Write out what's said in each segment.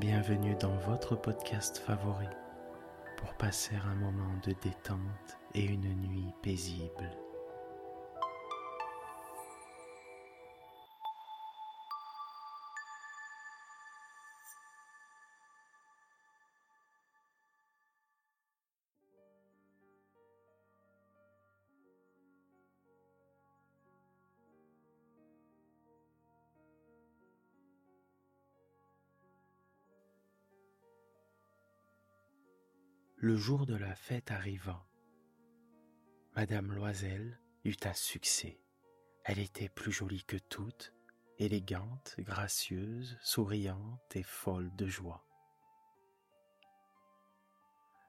Bienvenue dans votre podcast favori pour passer un moment de détente et une nuit paisible. Le jour de la fête arriva. Madame Loisel eut un succès. Elle était plus jolie que toutes, élégante, gracieuse, souriante et folle de joie.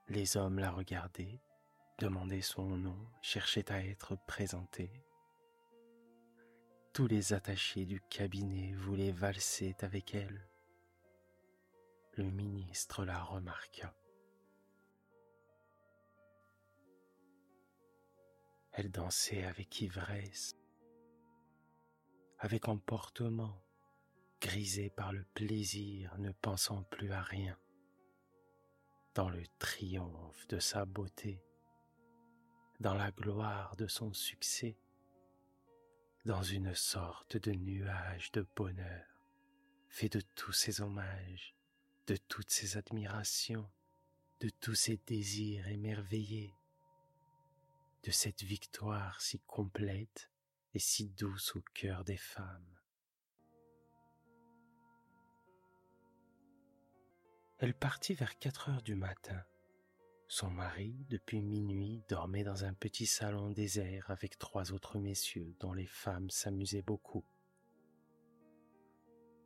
Les hommes la regardaient, demandaient son nom, cherchaient à être présentés. Tous les attachés du cabinet voulaient valser avec elle. Le ministre la remarqua. Elle dansait avec ivresse, avec emportement, grisée par le plaisir, ne pensant plus à rien, dans le triomphe de sa beauté, dans la gloire de son succès, dans une sorte de nuage de bonheur, fait de tous ses hommages, de toutes ses admirations, de tous ses désirs émerveillés, de cette victoire si complète et si douce au cœur des femmes. Elle partit vers quatre heures du matin. Son mari, depuis minuit, dormait dans un petit salon désert avec trois autres messieurs dont les femmes s'amusaient beaucoup.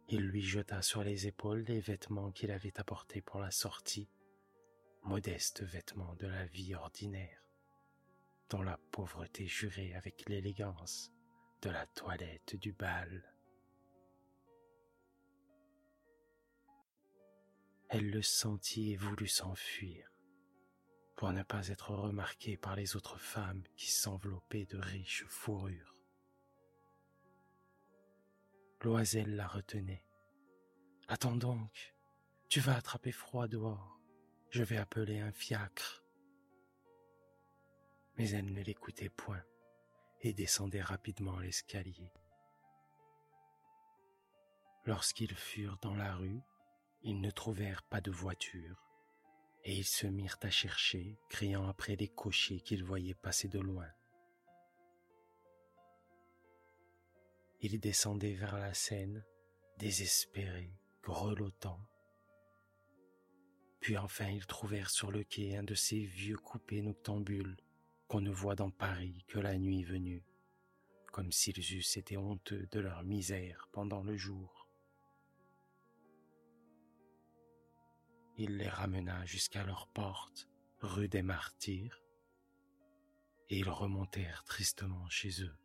Il lui jeta sur les épaules les vêtements qu'il avait apportés pour la sortie, modestes vêtements de la vie ordinaire dont la pauvreté jurait avec l'élégance de la toilette du bal. Elle le sentit et voulut s'enfuir pour ne pas être remarquée par les autres femmes qui s'enveloppaient de riches fourrures. Loisel la retenait. Attends donc, tu vas attraper froid dehors. Je vais appeler un fiacre mais elle ne l'écoutait point et descendait rapidement l'escalier. Lorsqu'ils furent dans la rue, ils ne trouvèrent pas de voiture, et ils se mirent à chercher, criant après les cochers qu'ils voyaient passer de loin. Ils descendaient vers la Seine, désespérés, grelottants. Puis enfin ils trouvèrent sur le quai un de ces vieux coupés noctambules qu'on ne voit dans Paris que la nuit venue, comme s'ils eussent été honteux de leur misère pendant le jour. Il les ramena jusqu'à leur porte, rue des Martyrs, et ils remontèrent tristement chez eux.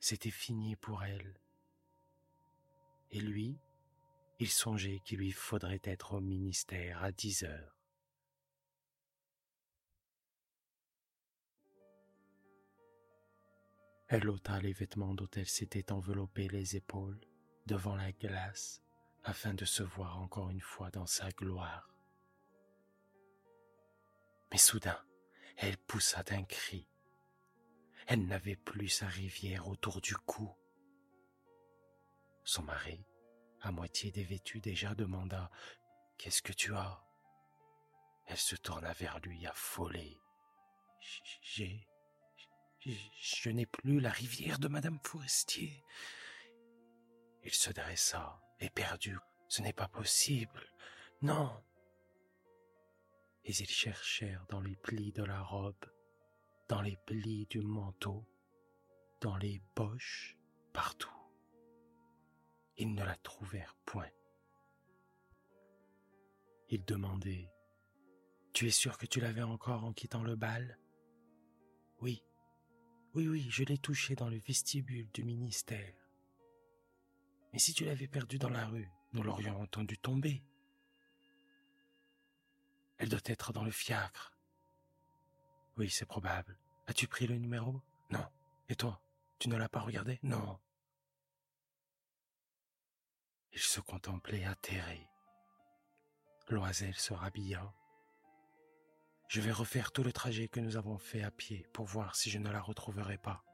C'était fini pour elle. Et lui, il songeait qu'il lui faudrait être au ministère à dix heures. Elle ôta les vêtements dont elle s'était enveloppée les épaules devant la glace afin de se voir encore une fois dans sa gloire. Mais soudain, elle poussa d'un cri. Elle n'avait plus sa rivière autour du cou. Son mari, à moitié dévêtu déjà, demanda Qu'est-ce que tu as? Elle se tourna vers lui affolée. J'ai je n'ai plus la rivière de Madame Forestier. Il se dressa, éperdu. Ce n'est pas possible. Non. Et ils cherchèrent dans les plis de la robe, dans les plis du manteau, dans les poches, partout. Ils ne la trouvèrent point. Ils demandaient Tu es sûr que tu l'avais encore en quittant le bal? Oui, oui, oui, je l'ai touché dans le vestibule du ministère. Mais si tu l'avais perdu dans la rue, nous l'aurions entendu tomber. Elle doit être dans le fiacre. Oui, c'est probable. As-tu pris le numéro? Non. Et toi? Tu ne l'as pas regardé? Non. Il se contemplait atterré. Loisel se rhabilla. Je vais refaire tout le trajet que nous avons fait à pied pour voir si je ne la retrouverai pas.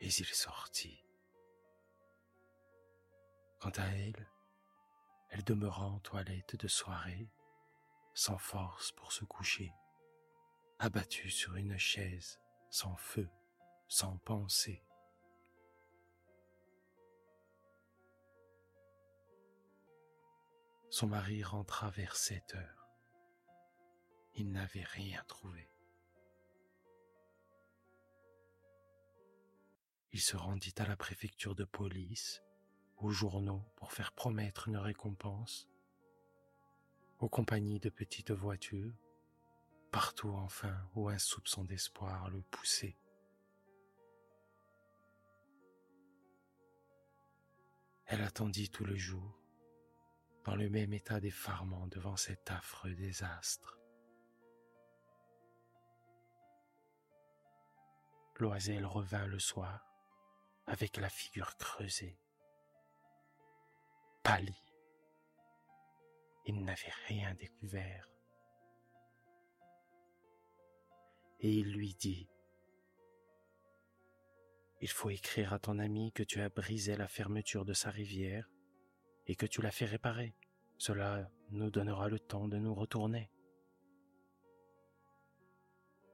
Et il sortit. Quant à elle, elle demeura en toilette de soirée, sans force pour se coucher, abattue sur une chaise, sans feu, sans pensée. Son mari rentra vers sept heures. Il n'avait rien trouvé. Il se rendit à la préfecture de police, aux journaux pour faire promettre une récompense, aux compagnies de petites voitures, partout enfin où un soupçon d'espoir le poussait. Elle attendit tout le jour, dans le même état d'effarement devant cet affreux désastre. Loisel revint le soir avec la figure creusée, pâlie. Il n'avait rien découvert. Et il lui dit, Il faut écrire à ton ami que tu as brisé la fermeture de sa rivière et que tu l'as fait réparer. Cela nous donnera le temps de nous retourner.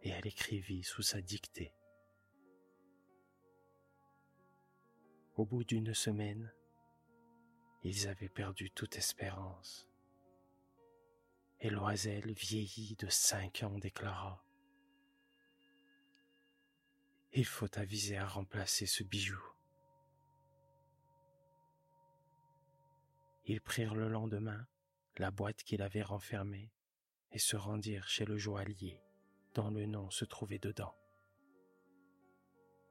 Et elle écrivit sous sa dictée. Au bout d'une semaine, ils avaient perdu toute espérance. Et Loisel, vieilli de cinq ans, déclara Il faut aviser à remplacer ce bijou. Ils prirent le lendemain la boîte qu'il avait renfermée et se rendirent chez le joaillier dont le nom se trouvait dedans.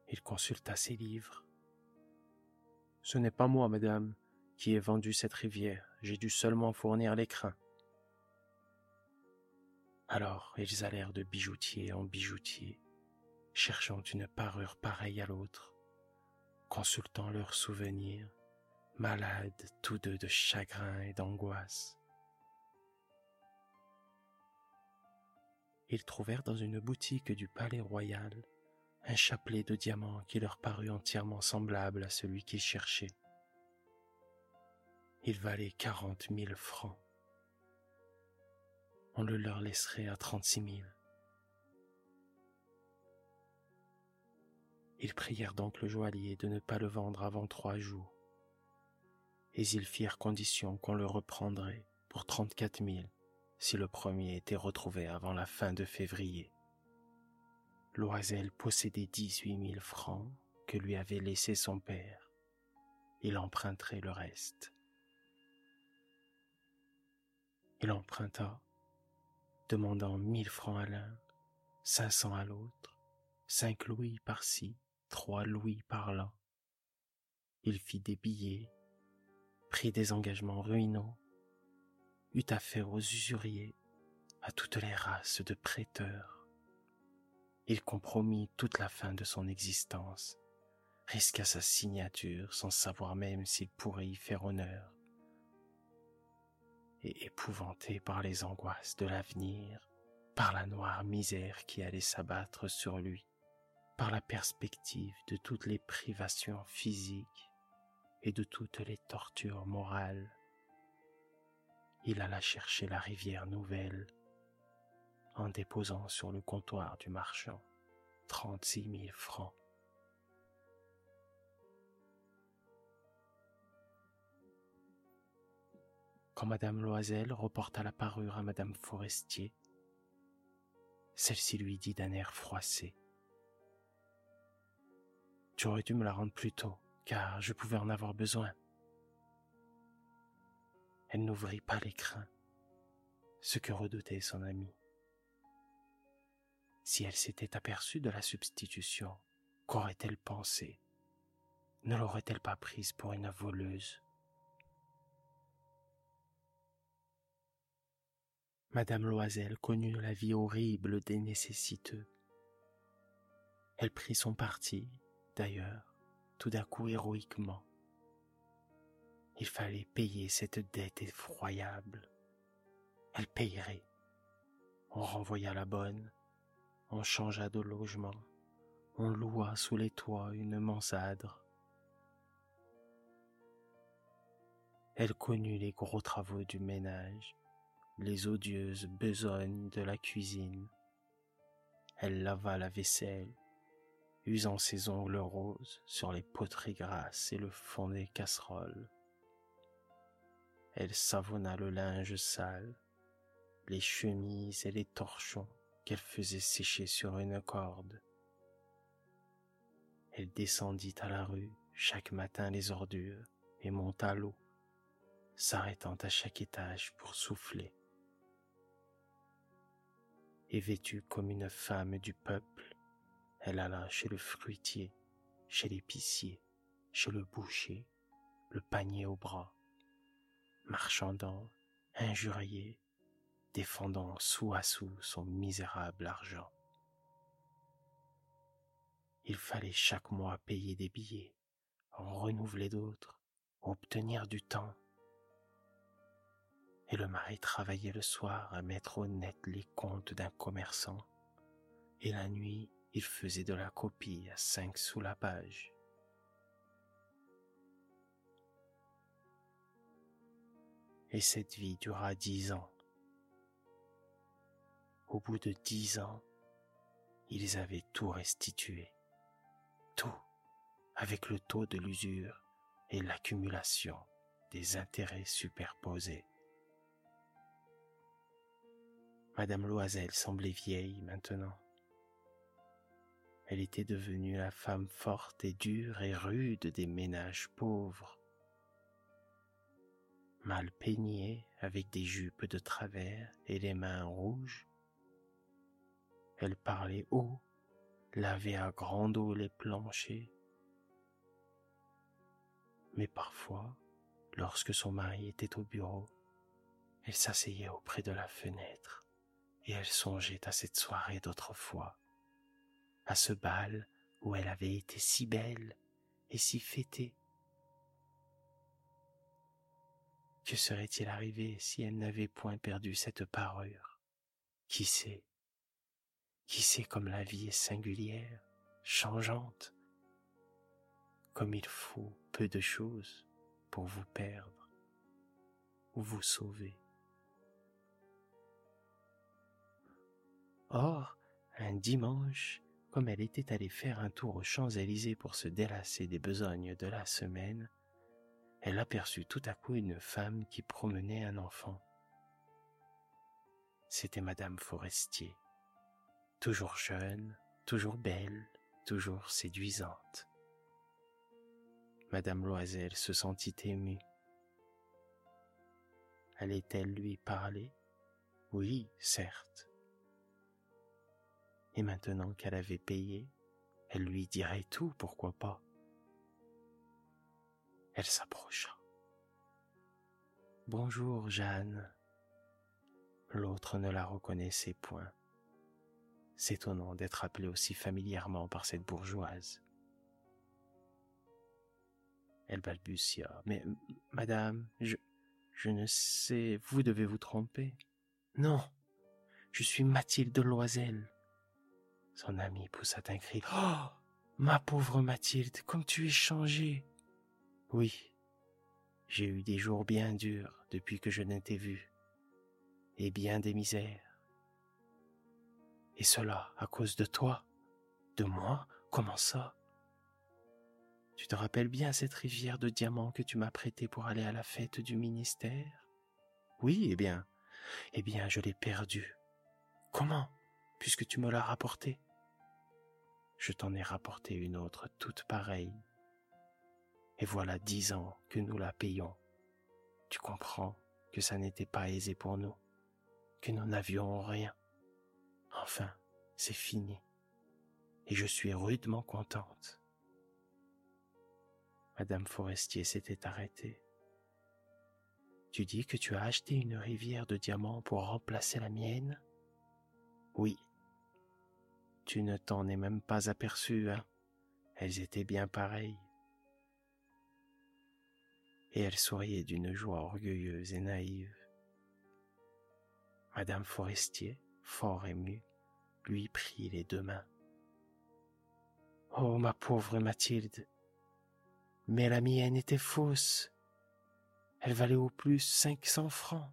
Il consulta ses livres. Ce n'est pas moi, madame, qui ai vendu cette rivière, j'ai dû seulement fournir l'écrin. Alors ils allèrent de bijoutier en bijoutier, cherchant une parure pareille à l'autre, consultant leurs souvenirs malades tous deux de chagrin et d'angoisse. Ils trouvèrent dans une boutique du palais royal un chapelet de diamants qui leur parut entièrement semblable à celui qu'ils cherchaient. Il valait quarante mille francs. On le leur laisserait à trente-six mille. Ils prièrent donc le joaillier de ne pas le vendre avant trois jours et ils firent condition qu'on le reprendrait pour trente-quatre mille si le premier était retrouvé avant la fin de février. Loisel possédait dix-huit mille francs que lui avait laissé son père. Il emprunterait le reste. Il emprunta, demandant mille francs à l'un, cinq cents à l'autre, cinq louis par-ci, trois louis par-là. Il fit des billets prit des engagements ruinaux, eut affaire aux usuriers, à toutes les races de prêteurs. Il compromit toute la fin de son existence, risqua sa signature sans savoir même s'il pourrait y faire honneur. Et épouvanté par les angoisses de l'avenir, par la noire misère qui allait s'abattre sur lui, par la perspective de toutes les privations physiques, et de toutes les tortures morales. Il alla chercher la rivière nouvelle en déposant sur le comptoir du marchand trente-six mille francs. Quand Madame Loisel reporta la parure à Madame Forestier, celle-ci lui dit d'un air froissé. Tu aurais dû me la rendre plus tôt car je pouvais en avoir besoin. Elle n'ouvrit pas l'écrin, ce que redoutait son ami. Si elle s'était aperçue de la substitution, qu'aurait-elle pensé? Ne l'aurait-elle pas prise pour une voleuse? Madame Loisel connut la vie horrible des nécessiteux. Elle prit son parti, d'ailleurs, tout d'un coup héroïquement. Il fallait payer cette dette effroyable. Elle payerait. On renvoya la bonne, on changea de logement, on loua sous les toits une mansardre. Elle connut les gros travaux du ménage, les odieuses besognes de la cuisine. Elle lava la vaisselle, usant ses ongles roses sur les poteries grasses et le fond des casseroles. Elle savonna le linge sale, les chemises et les torchons qu'elle faisait sécher sur une corde. Elle descendit à la rue chaque matin les ordures et monta l'eau, s'arrêtant à chaque étage pour souffler. Et vêtue comme une femme du peuple, elle alla chez le fruitier, chez l'épicier, chez le boucher, le panier au bras, marchandant, injurié, défendant sou à sou son misérable argent. Il fallait chaque mois payer des billets, en renouveler d'autres, obtenir du temps. Et le mari travaillait le soir à mettre au net les comptes d'un commerçant, et la nuit il faisait de la copie à cinq sous la page. Et cette vie dura dix ans. Au bout de dix ans, ils avaient tout restitué. Tout avec le taux de l'usure et l'accumulation des intérêts superposés. Madame Loisel semblait vieille maintenant. Elle était devenue la femme forte et dure et rude des ménages pauvres. Mal peignée avec des jupes de travers et les mains rouges, elle parlait haut, lavait à grande eau les planchers. Mais parfois, lorsque son mari était au bureau, elle s'asseyait auprès de la fenêtre et elle songeait à cette soirée d'autrefois, à ce bal où elle avait été si belle et si fêtée. Que serait-il arrivé si elle n'avait point perdu cette parure? Qui sait? Qui sait comme la vie est singulière, changeante, comme il faut peu de choses pour vous perdre ou vous sauver. Or, un dimanche, comme elle était allée faire un tour aux Champs-Élysées pour se délasser des besognes de la semaine, elle aperçut tout à coup une femme qui promenait un enfant. C'était Madame Forestier toujours jeune, toujours belle, toujours séduisante. Madame Loisel se sentit émue. Allait-elle lui parler? Oui, certes. Et maintenant qu'elle avait payé, elle lui dirait tout, pourquoi pas. Elle s'approcha. Bonjour, Jeanne. L'autre ne la reconnaissait point s'étonnant d'être appelé aussi familièrement par cette bourgeoise. Elle balbutia. Mais, madame, je, je ne sais, vous devez vous tromper. Non, je suis Mathilde Loisel. Son ami poussa un cri. Oh, ma pauvre Mathilde, comme tu es changée. Oui, j'ai eu des jours bien durs depuis que je ne t'ai vue, et bien des misères. Et cela à cause de toi De moi? Comment ça? Tu te rappelles bien cette rivière de diamants que tu m'as prêtée pour aller à la fête du ministère? Oui, eh bien, eh bien, je l'ai perdue. Comment? Puisque tu me l'as rapportée Je t'en ai rapporté une autre toute pareille. Et voilà dix ans que nous la payons. Tu comprends que ça n'était pas aisé pour nous, que nous n'avions rien. Enfin, c'est fini. Et je suis rudement contente. Madame Forestier s'était arrêtée. Tu dis que tu as acheté une rivière de diamants pour remplacer la mienne? Oui. Tu ne t'en es même pas aperçu, hein Elles étaient bien pareilles. et elle souriait d'une joie orgueilleuse et naïve. Madame Forestier, fort émue, lui prit les deux mains. Oh, ma pauvre Mathilde, mais la mienne était fausse. Elle valait au plus cinq cents francs.